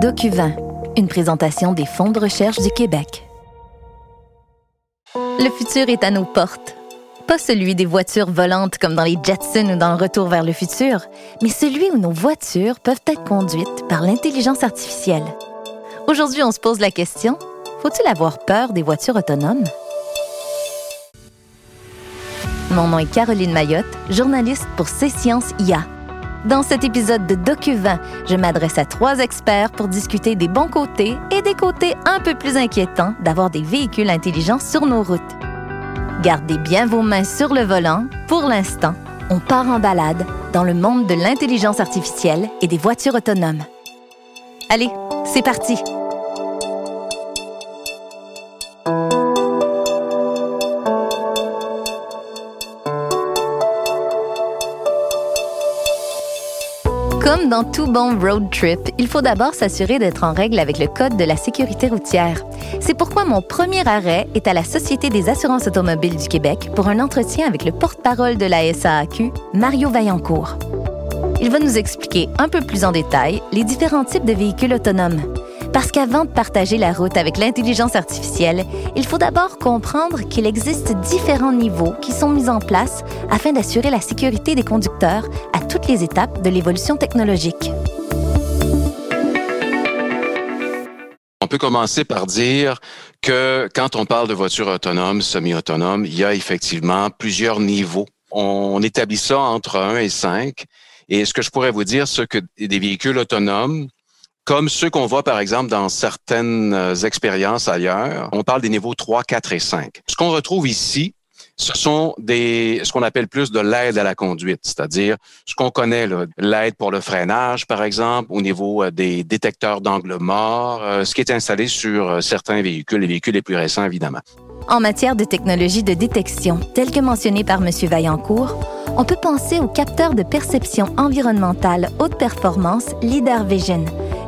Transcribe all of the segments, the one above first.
DocuVin, une présentation des fonds de recherche du Québec. Le futur est à nos portes. Pas celui des voitures volantes comme dans les Jetsons ou dans le Retour vers le futur, mais celui où nos voitures peuvent être conduites par l'intelligence artificielle. Aujourd'hui, on se pose la question, faut-il avoir peur des voitures autonomes? Mon nom est Caroline Mayotte, journaliste pour C Sciences IA. Dans cet épisode de DocuVin, je m'adresse à trois experts pour discuter des bons côtés et des côtés un peu plus inquiétants d'avoir des véhicules intelligents sur nos routes. Gardez bien vos mains sur le volant. Pour l'instant, on part en balade dans le monde de l'intelligence artificielle et des voitures autonomes. Allez, c'est parti! Dans tout bon road trip, il faut d'abord s'assurer d'être en règle avec le code de la sécurité routière. C'est pourquoi mon premier arrêt est à la Société des assurances automobiles du Québec pour un entretien avec le porte-parole de la SAAQ, Mario Vaillancourt. Il va nous expliquer un peu plus en détail les différents types de véhicules autonomes. Parce qu'avant de partager la route avec l'intelligence artificielle, il faut d'abord comprendre qu'il existe différents niveaux qui sont mis en place afin d'assurer la sécurité des conducteurs à toutes les étapes de l'évolution technologique. On peut commencer par dire que quand on parle de voitures autonomes, semi-autonomes, il y a effectivement plusieurs niveaux. On établit ça entre 1 et 5. Et ce que je pourrais vous dire, c'est que des véhicules autonomes, comme ceux qu'on voit par exemple dans certaines euh, expériences ailleurs. On parle des niveaux 3, 4 et 5. Ce qu'on retrouve ici, ce sont des ce qu'on appelle plus de l'aide à la conduite, c'est-à-dire ce qu'on connaît l'aide pour le freinage par exemple au niveau euh, des détecteurs d'angle mort, euh, ce qui est installé sur certains véhicules, les véhicules les plus récents évidemment. En matière de technologie de détection, telle que mentionnée par M. Vaillancourt, on peut penser au capteur de perception environnementale haute performance LIDAR Vision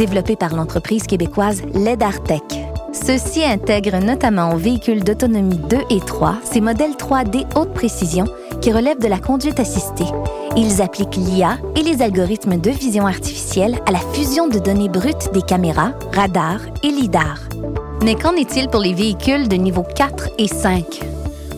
développé par l'entreprise québécoise LEDARTEC. Ceux-ci intègrent notamment aux véhicules d'autonomie 2 et 3 ces modèles 3D haute précision qui relèvent de la conduite assistée. Ils appliquent l'IA et les algorithmes de vision artificielle à la fusion de données brutes des caméras, radars et lidars. Mais qu'en est-il pour les véhicules de niveau 4 et 5?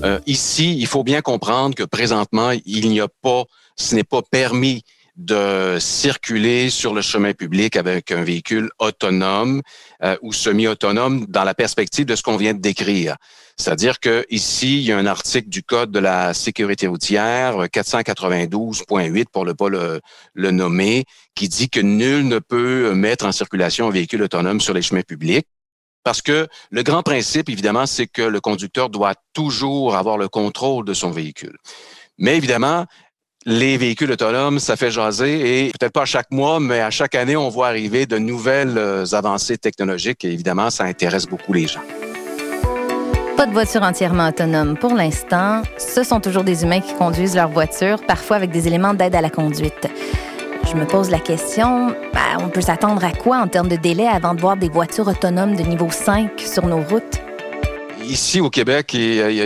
Euh, ici, il faut bien comprendre que présentement, il n'y a pas, ce n'est pas permis de circuler sur le chemin public avec un véhicule autonome euh, ou semi-autonome dans la perspective de ce qu'on vient de décrire. C'est-à-dire que ici, il y a un article du Code de la sécurité routière 492.8 pour ne pas le nommer, qui dit que nul ne peut mettre en circulation un véhicule autonome sur les chemins publics. Parce que le grand principe, évidemment, c'est que le conducteur doit toujours avoir le contrôle de son véhicule. Mais évidemment, les véhicules autonomes, ça fait jaser et peut-être pas à chaque mois, mais à chaque année, on voit arriver de nouvelles euh, avancées technologiques et évidemment, ça intéresse beaucoup les gens. Pas de voiture entièrement autonome pour l'instant. Ce sont toujours des humains qui conduisent leur voiture, parfois avec des éléments d'aide à la conduite. Je me pose la question, ben, on peut s'attendre à quoi en termes de délai avant de voir des voitures autonomes de niveau 5 sur nos routes? Ici au Québec,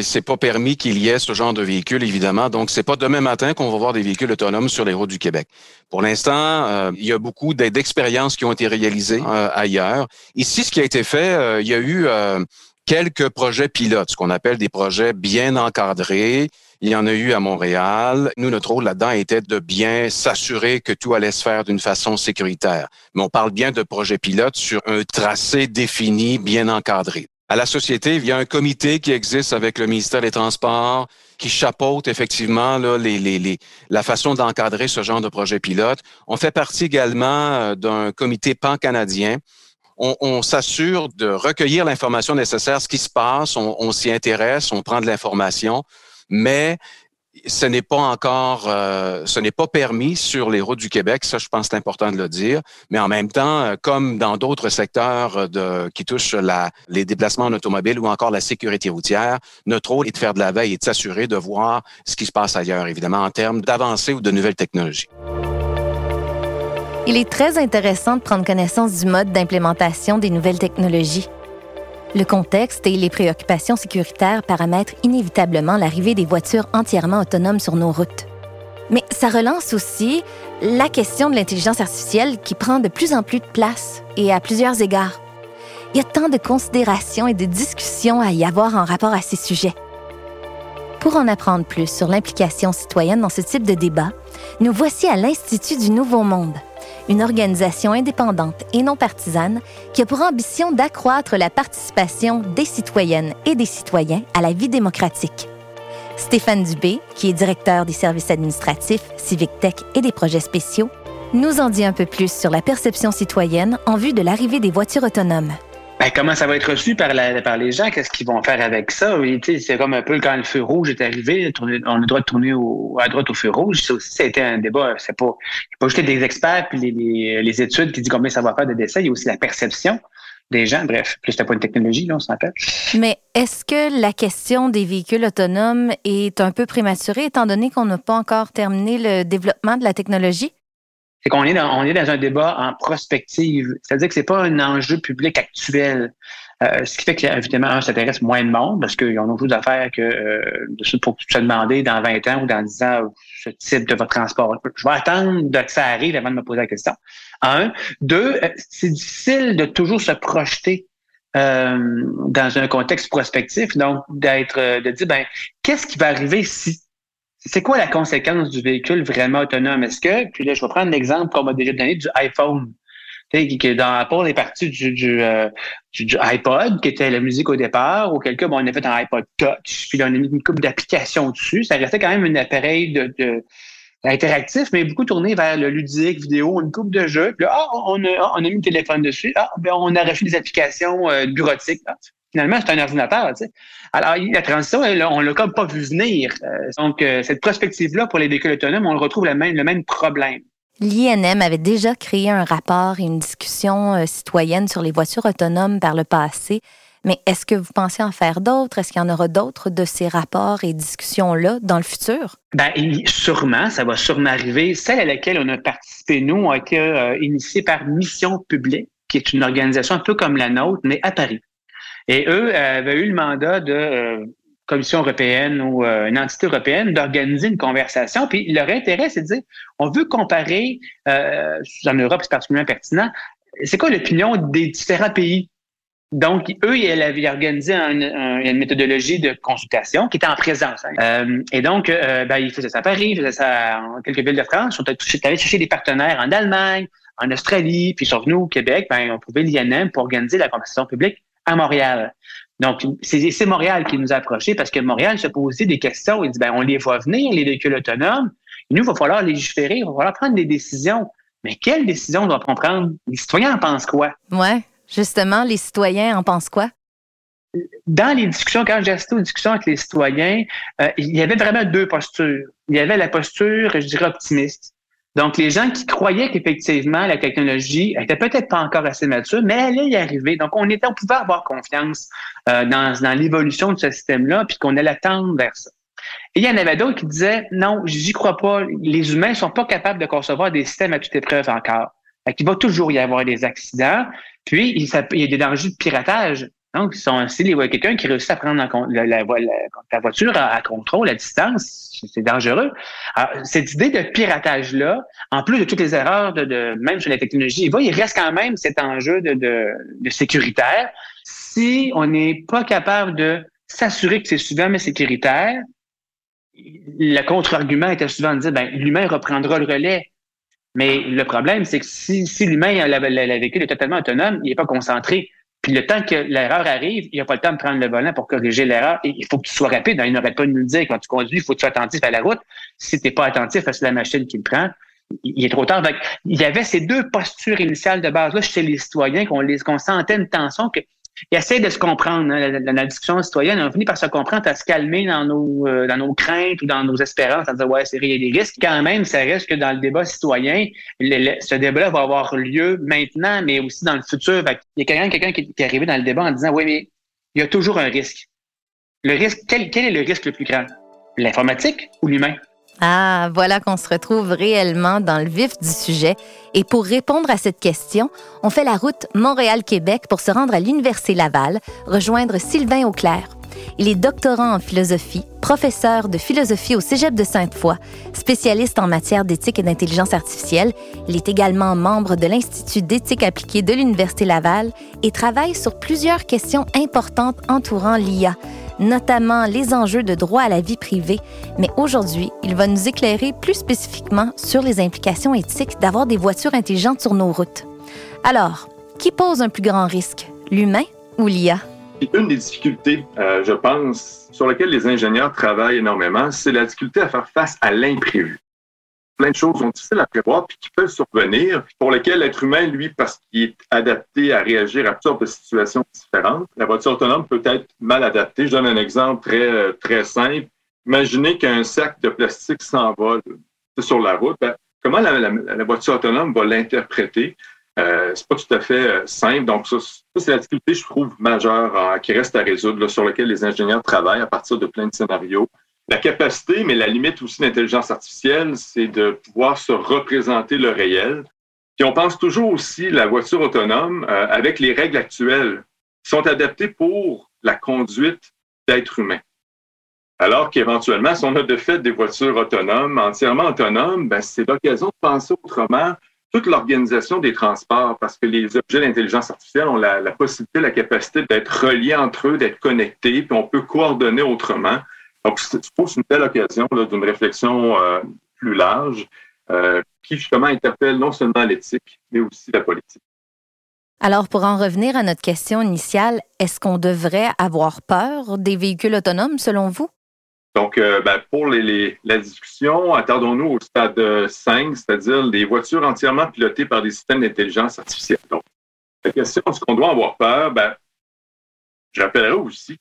c'est pas permis qu'il y ait ce genre de véhicule, évidemment. Donc, c'est pas demain matin qu'on va voir des véhicules autonomes sur les routes du Québec. Pour l'instant, euh, il y a beaucoup d'expériences qui ont été réalisées euh, ailleurs. Ici, ce qui a été fait, euh, il y a eu quelques projets pilotes, ce qu'on appelle des projets bien encadrés. Il y en a eu à Montréal. Nous, notre rôle là-dedans était de bien s'assurer que tout allait se faire d'une façon sécuritaire. Mais on parle bien de projets pilotes sur un tracé défini, bien encadré à la société, il y a un comité qui existe avec le ministère des Transports qui chapeaute effectivement là, les, les, les, la façon d'encadrer ce genre de projet pilote. On fait partie également euh, d'un comité pan-canadien. On, on s'assure de recueillir l'information nécessaire, ce qui se passe, on, on s'y intéresse, on prend de l'information, mais ce n'est pas encore, euh, ce n'est pas permis sur les routes du Québec. Ça, je pense, c'est important de le dire. Mais en même temps, euh, comme dans d'autres secteurs de, qui touchent les déplacements en automobile ou encore la sécurité routière, notre rôle est de faire de la veille et de s'assurer de voir ce qui se passe ailleurs, évidemment, en termes d'avancées ou de nouvelles technologies. Il est très intéressant de prendre connaissance du mode d'implémentation des nouvelles technologies. Le contexte et les préoccupations sécuritaires paramètrent inévitablement l'arrivée des voitures entièrement autonomes sur nos routes. Mais ça relance aussi la question de l'intelligence artificielle qui prend de plus en plus de place et à plusieurs égards. Il y a tant de considérations et de discussions à y avoir en rapport à ces sujets. Pour en apprendre plus sur l'implication citoyenne dans ce type de débat, nous voici à l'Institut du Nouveau Monde, une organisation indépendante et non partisane qui a pour ambition d'accroître la participation des citoyennes et des citoyens à la vie démocratique. Stéphane Dubé, qui est directeur des services administratifs, Civic Tech et des projets spéciaux, nous en dit un peu plus sur la perception citoyenne en vue de l'arrivée des voitures autonomes. Ben, comment ça va être reçu par, les gens? Qu'est-ce qu'ils vont faire avec ça? C'est comme un peu quand le feu rouge est arrivé, on a le droit de tourner à droite au feu rouge. Ça aussi, ça a été un débat. C'est pas, pas juste des experts puis les, études qui disent combien ça va faire de décès. Il y a aussi la perception des gens. Bref, plus c'était pas une technologie, là, on s'appelle. Mais est-ce que la question des véhicules autonomes est un peu prématurée, étant donné qu'on n'a pas encore terminé le développement de la technologie? C'est qu'on est dans, on est dans un débat en prospective. C'est-à-dire que c'est pas un enjeu public actuel. Euh, ce qui fait que, évidemment, ça intéresse moins de monde parce qu'ils ont autre chose à faire que euh, pour se demander dans 20 ans ou dans 10 ans ce type de votre transport. Je vais attendre que ça arrive avant de me poser la question. Un. Deux, euh, c'est difficile de toujours se projeter euh, dans un contexte prospectif. Donc, d'être, de dire, ben, qu'est-ce qui va arriver si? C'est quoi la conséquence du véhicule vraiment autonome? Est-ce que, puis là, je vais prendre l'exemple qu'on m'a déjà donné du iPhone. Que dans Apple est parti du, du, du, iPod, qui était la musique au départ, ou quelqu'un, bon, on a fait un iPod Touch, puis là, on a mis une coupe d'applications dessus. Ça restait quand même un appareil interactif, mais beaucoup tourné vers le ludique, vidéo, une coupe de jeux. Puis là, ah, on, a, on a mis le téléphone dessus. Ah, ben, on a rajouté des applications euh, bureautiques. Finalement, c'est un ordinateur. Tu sais. Alors, la transition, on l'a comme pas vu venir. Euh, donc, euh, cette prospective-là pour les véhicules autonomes, on retrouve le même, le même problème. L'INM avait déjà créé un rapport et une discussion citoyenne sur les voitures autonomes par le passé. Mais est-ce que vous pensez en faire d'autres? Est-ce qu'il y en aura d'autres de ces rapports et discussions-là dans le futur? Bien, sûrement, ça va sûrement arriver. Celle à laquelle on a participé, nous, a été euh, initiée par Mission Publique, qui est une organisation un peu comme la nôtre, mais à Paris. Et eux avaient eu le mandat de euh, Commission européenne ou euh, une entité européenne d'organiser une conversation. Puis leur intérêt, c'est de dire, on veut comparer, en Europe c'est particulièrement pertinent, c'est quoi l'opinion des différents pays? Donc, eux, ils avaient organisé une méthodologie de consultation qui était en présence. Hein. Euh, et donc, euh, ben, ils faisaient ça à Paris, ils faisaient ça en quelques villes de France. Ils sont allés chercher des partenaires en Allemagne, en Australie, puis ils sont venus au Québec. Ben, on trouvait l'INM pour organiser la conversation publique à Montréal. Donc, c'est Montréal qui nous a approchés parce que Montréal se posait des questions. Il dit, ben, on les voit venir, les véhicules autonomes. Et nous, il va falloir légiférer, il va falloir prendre des décisions. Mais quelles décisions doit-on prendre? Les citoyens en pensent quoi? Ouais. Justement, les citoyens en pensent quoi? Dans les discussions, quand j'ai assisté aux discussions avec les citoyens, euh, il y avait vraiment deux postures. Il y avait la posture, je dirais, optimiste. Donc, les gens qui croyaient qu'effectivement, la technologie était peut-être pas encore assez mature, mais elle allait y arriver. Donc, on était, on pouvait avoir confiance euh, dans, dans l'évolution de ce système-là, puis qu'on allait tendre vers ça. Et il y en avait d'autres qui disaient, non, j'y crois pas. Les humains sont pas capables de concevoir des systèmes à toute épreuve encore. Il va toujours y avoir des accidents. Puis, il, y a des dangers de piratage. Donc, a quelqu'un qui réussit à prendre la, la, la, voiture à, contrôle, à distance, c'est dangereux. Alors, cette idée de piratage-là, en plus de toutes les erreurs, de, même sur la technologie, il reste quand même cet enjeu de, de, sécuritaire. Si on n'est pas capable de s'assurer que c'est suffisamment sécuritaire, le contre-argument était souvent de dire, ben, l'humain reprendra le relais. Mais le problème, c'est que si, si l'humain, le véhicule est totalement autonome, il n'est pas concentré. Puis le temps que l'erreur arrive, il n'a pas le temps de prendre le volant pour corriger l'erreur. Il faut que tu sois rapide. Il n'aurait pas de nous le dire quand tu conduis, il faut que tu sois attentif à la route. Si tu n'es pas attentif, c'est la machine qui le prend. Il est trop tard. il y avait ces deux postures initiales de base là chez les citoyens qu'on qu'on sentait une tension que ils essaient de se comprendre. Hein, la, discussion citoyenne, on finit par se comprendre, à se calmer dans nos, euh, dans nos craintes ou dans nos espérances, à dire, ouais, c'est a des risques. Quand même, ça reste que dans le débat citoyen, ce débat-là va avoir lieu maintenant, mais aussi dans le futur. il y a quelqu'un quelqu'un qui, est arrivé dans le débat en disant, oui, mais il y a toujours un risque. Le risque, quel est le risque le plus grand? L'informatique ou l'humain? Ah, voilà qu'on se retrouve réellement dans le vif du sujet. Et pour répondre à cette question, on fait la route Montréal-Québec pour se rendre à l'Université Laval, rejoindre Sylvain Auclair. Il est doctorant en philosophie, professeur de philosophie au Cégep de Sainte-Foy, spécialiste en matière d'éthique et d'intelligence artificielle. Il est également membre de l'Institut d'éthique appliquée de l'Université Laval et travaille sur plusieurs questions importantes entourant l'IA, notamment les enjeux de droit à la vie privée. Mais aujourd'hui, il va nous éclairer plus spécifiquement sur les implications éthiques d'avoir des voitures intelligentes sur nos routes. Alors, qui pose un plus grand risque, l'humain ou l'IA? Une des difficultés, euh, je pense, sur lesquelles les ingénieurs travaillent énormément, c'est la difficulté à faire face à l'imprévu. Plein de choses sont difficiles à prévoir puis qui peuvent survenir, pour lesquelles l'être humain, lui, parce qu'il est adapté à réagir à toutes sortes de situations différentes, la voiture autonome peut être mal adaptée. Je donne un exemple très, très simple. Imaginez qu'un sac de plastique s'envole sur la route. Ben, comment la voiture autonome va l'interpréter? Euh, c'est pas tout à fait euh, simple. Donc, ça, c'est la difficulté, je trouve, majeure euh, qui reste à résoudre, sur laquelle les ingénieurs travaillent à partir de plein de scénarios. La capacité, mais la limite aussi de l'intelligence artificielle, c'est de pouvoir se représenter le réel. Puis on pense toujours aussi la voiture autonome euh, avec les règles actuelles qui sont adaptées pour la conduite d'êtres humains. Alors qu'éventuellement, si on a de fait des voitures autonomes, entièrement autonomes, ben, c'est l'occasion de penser autrement toute l'organisation des transports, parce que les objets d'intelligence artificielle ont la, possibilité, la capacité d'être reliés entre eux, d'être connectés, puis on peut coordonner autrement. Donc, je trouve c'est une belle occasion d'une réflexion euh, plus large euh, qui justement interpelle non seulement l'éthique, mais aussi la politique. Alors, pour en revenir à notre question initiale, est-ce qu'on devrait avoir peur des véhicules autonomes selon vous? Donc, euh, ben, pour les, la discussion, attardons-nous au stade 5, c'est-à-dire les voitures entièrement pilotées par des systèmes d'intelligence artificielle. Donc, la question, est-ce qu'on doit avoir peur? Ben, je rappellerai aussi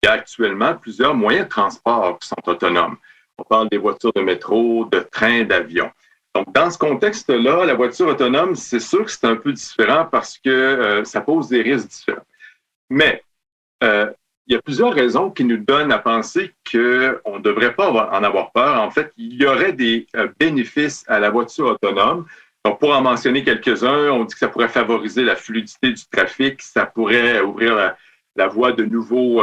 qu'il y a actuellement plusieurs moyens de transport qui sont autonomes. On parle des voitures de métro, de trains, d'avions. Donc, dans ce contexte-là, la voiture autonome, c'est sûr que c'est un peu différent parce que euh, ça pose des risques différents. Mais euh, il y a plusieurs raisons qui nous donnent à penser qu'on ne devrait pas en avoir peur. En fait, il y aurait des euh, bénéfices à la voiture autonome. Donc, pour en mentionner quelques-uns, on dit que ça pourrait favoriser la fluidité du trafic, ça pourrait ouvrir la, voie de nouveaux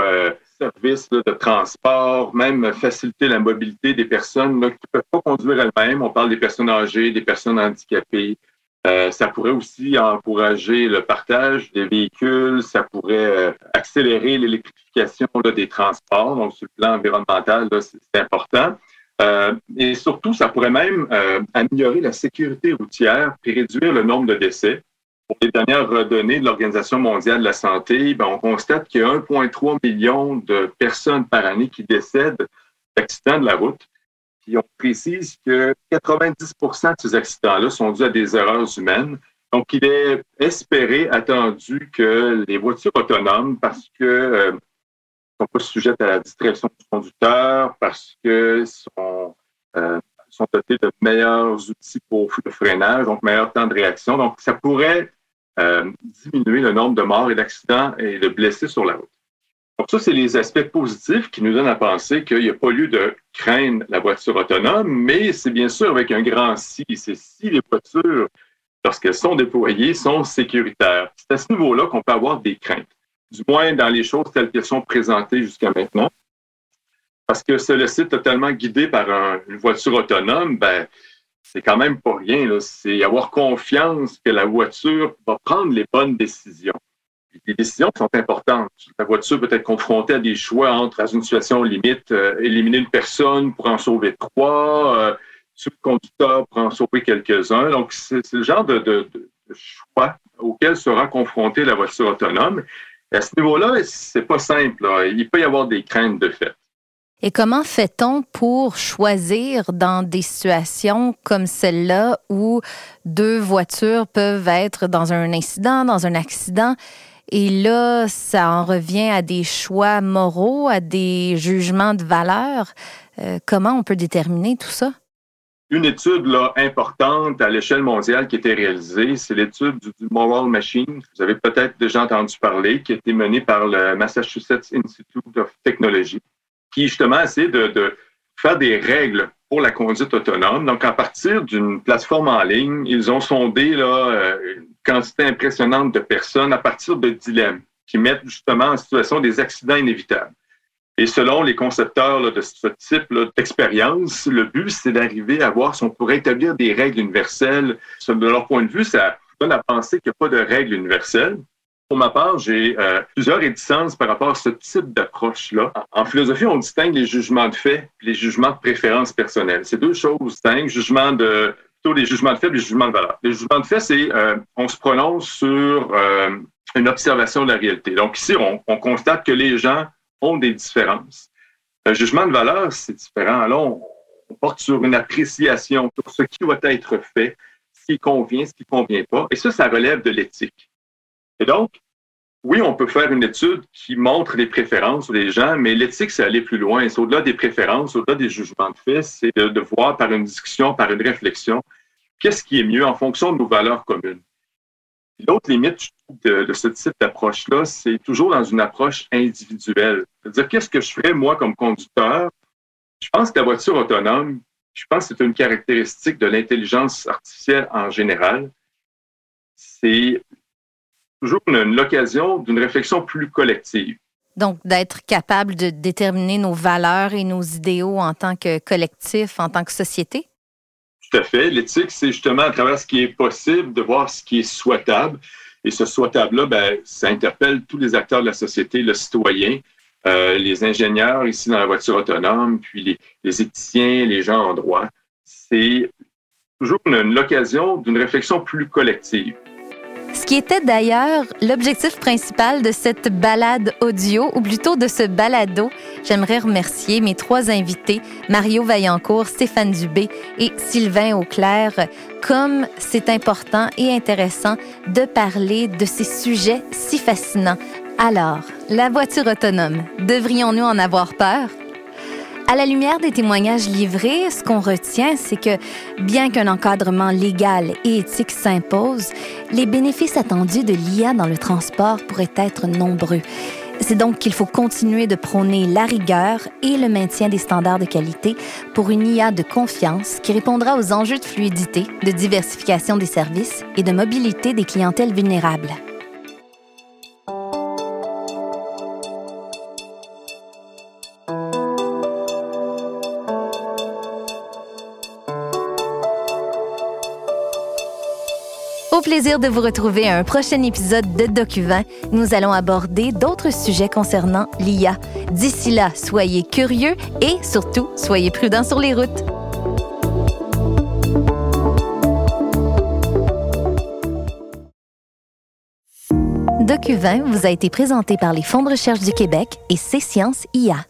services de transport, même faciliter la mobilité des personnes qui ne peuvent pas conduire elles-mêmes. On parle des personnes âgées, des personnes handicapées, euh, ça pourrait aussi encourager le partage des véhicules, ça pourrait euh, accélérer l'électrification des transports. Donc, sur le plan environnemental, c'est important. Euh, et surtout, ça pourrait même améliorer la sécurité routière et réduire le nombre de décès. Pour les dernières données de l'Organisation mondiale de la santé, ben, on constate qu'il y a 1,3 million de personnes par année qui décèdent d'accidents de la route. Puis on précise que 90 de ces accidents-là sont dus à des erreurs humaines. Donc, il est espéré, attendu que les voitures autonomes, parce que euh, sont pas sujettes à la distraction du conducteur, parce que sont, euh, sont dotés de meilleurs outils pour le freinage, donc meilleur temps de réaction. Donc, ça pourrait euh, diminuer le nombre de morts et d'accidents et de blessés sur la route. Donc ça, c'est les aspects positifs qui nous donnent à penser qu'il n'y a pas lieu de craindre la voiture autonome, mais c'est bien sûr avec un grand si. C'est si les voitures, lorsqu'elles sont déployées, sont sécuritaires. C'est à ce niveau-là qu'on peut avoir des craintes, du moins dans les choses telles qu'elles sont présentées jusqu'à maintenant. Parce que se laisser totalement guider par une voiture autonome, ben, c'est quand même pas rien. C'est avoir confiance que la voiture va prendre les bonnes décisions des décisions sont importantes. La voiture peut être confrontée à des choix entre, dans une situation limite, euh, éliminer une personne pour en sauver trois, euh, le conducteur pour en sauver quelques-uns. Donc, c'est le genre de, choix auquel sera confrontée la voiture autonome. à ce niveau-là, c'est pas simple. Il peut y avoir des craintes de fait. Et comment fait-on pour choisir dans des situations comme celle-là où deux voitures peuvent être dans un incident, dans un accident? Et là, ça en revient à des choix moraux, à des jugements de valeur. Euh, comment on peut déterminer tout ça? Une étude là, importante à l'échelle mondiale qui a été réalisée, c'est l'étude du, Moral Machine. Vous avez peut-être déjà entendu parler, qui a été menée par le Massachusetts Institute of Technology, qui justement essaie de, faire des règles pour la conduite autonome. Donc, à partir d'une plateforme en ligne, ils ont sondé là, euh, une quantité impressionnante de personnes à partir de dilemmes. qui mettent justement en situation des accidents inévitables. Et selon les concepteurs de ce type d'expérience, le but, c'est d'arriver à voir si on pourrait établir des règles universelles. De leur point de vue, ça donne à penser qu'il n'y a pas de règles universelles. Pour ma part, j'ai euh, plusieurs réticences par rapport à ce type d'approche-là. En philosophie, on distingue les jugements de fait et les jugements de préférence personnelle. C'est deux choses distinctes. Jugement de, plutôt les jugements de fait et les jugements de valeur. Les jugements de fait, c'est euh, on se prononce sur euh, une observation de la réalité. Donc ici, on, on constate que les gens ont des différences. Un jugement de valeur, c'est différent. Alors, on, porte sur une appréciation, sur ce qui doit être fait, ce qui convient, ce qui ne convient pas. Et ça, ça relève de l'éthique. Et donc, oui, on peut faire une étude qui montre les préférences des gens, mais l'éthique, c'est aller plus loin. C'est au-delà des préférences, au-delà des jugements de fait, c'est de, de, voir par une discussion, par une réflexion, qu'est-ce qui est mieux en fonction de nos valeurs communes. L'autre limite de, ce type d'approche-là, c'est toujours dans une approche individuelle. C'est-à-dire, qu'est-ce que je ferais, moi, comme conducteur? Je pense que la voiture autonome, je pense que c'est une caractéristique de l'intelligence artificielle en général. C'est toujours l'occasion d'une réflexion plus collective. Donc, d'être capable de déterminer nos valeurs et nos idéaux en tant que collectif, en tant que société? Tout à fait. L'éthique, c'est justement à travers ce qui est possible de voir ce qui est souhaitable. Et ce souhaitable-là, ben, ça interpelle tous les acteurs de la société, le citoyen, euh, les ingénieurs ici dans la voiture autonome, puis les, les éthiciens, les gens en droit. C'est toujours l'occasion d'une réflexion plus collective. Ce qui était d'ailleurs l'objectif principal de cette balade audio, ou plutôt de ce balado. J'aimerais remercier mes trois invités, Mario Vaillancourt, Stéphane Dubé et Sylvain Auclair, comme c'est important et intéressant de parler de ces sujets si fascinants. Alors, la voiture autonome, devrions-nous en avoir peur? À la lumière des témoignages livrés, ce qu'on retient, c'est que bien qu'un encadrement légal et éthique s'impose, les bénéfices attendus de l'IA dans le transport pourraient être nombreux. C'est donc qu'il faut continuer de prôner la rigueur et le maintien des standards de qualité pour une IA de confiance qui répondra aux enjeux de fluidité, de diversification des services et de mobilité des clientèles vulnérables. Au plaisir de vous retrouver à un prochain épisode de DocuVin. Nous allons aborder d'autres sujets concernant l'IA. D'ici là, soyez curieux et surtout, soyez prudents sur les routes. DocuVin vous a été présenté par les Fonds de recherche du Québec et C Sciences IA.